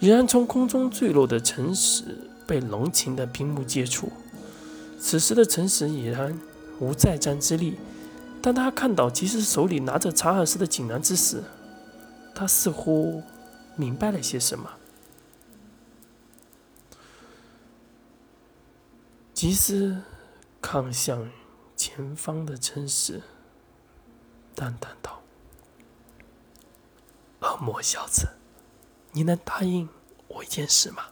已然从空中坠落的诚实被龙情的屏幕接触。此时的诚实已然无再战之力，当他看到吉斯手里拿着查尔斯的锦囊之时，他似乎明白了些什么。吉斯看向前方的诚实，淡淡道：“恶魔小子，你能答应我一件事吗？”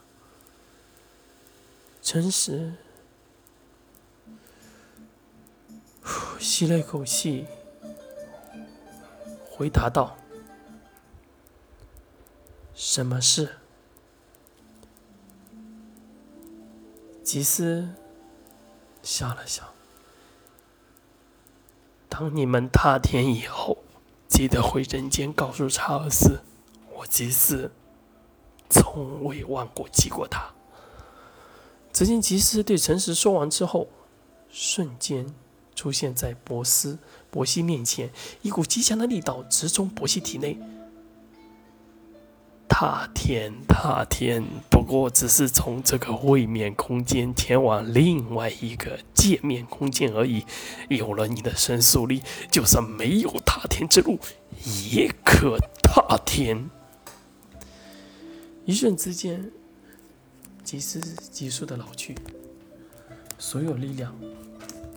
诚实吸了一口气，回答道：“什么事？”吉斯。笑了笑。当你们踏天以后，记得回人间告诉查尔斯，我吉斯从未忘过记过他。只见吉斯对诚实说完之后，瞬间出现在博斯博西面前，一股极强的力道直冲博西体内。踏天，踏天，不过只是从这个位面空间前往另外一个界面空间而已。有了你的神速力，就算没有踏天之路，也可踏天。一瞬之间，急时急速的老去，所有力量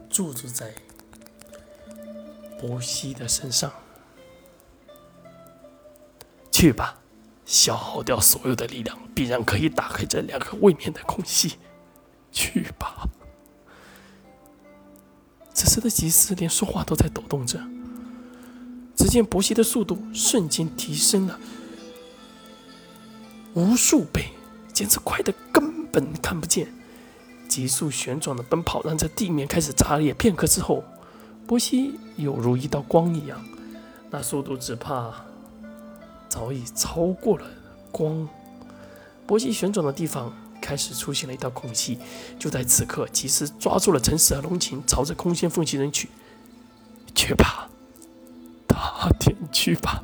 驻足在伯西的身上。去吧。消耗掉所有的力量，必然可以打开这两个位面的空隙。去吧。此时的吉斯连说话都在抖动着。只见伯西的速度瞬间提升了无数倍，简直快得根本看不见。急速旋转的奔跑，让这地面开始炸裂。片刻之后，波西犹如一道光一样，那速度只怕……早已超过了光，波西旋转的地方开始出现了一道空隙。就在此刻，及时抓住了诚实和龙琴，朝着空间缝隙扔去。去吧，大天去吧！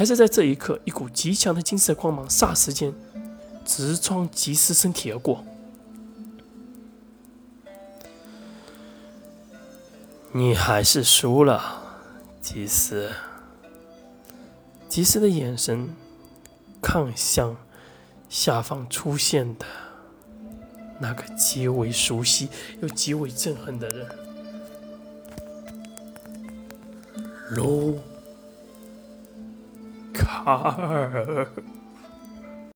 还是在这一刻，一股极强的金色光芒霎时间直穿吉斯身体而过。你还是输了，吉斯。吉斯的眼神看向下方出现的那个极为熟悉又极为憎恨的人——卢 卡尔。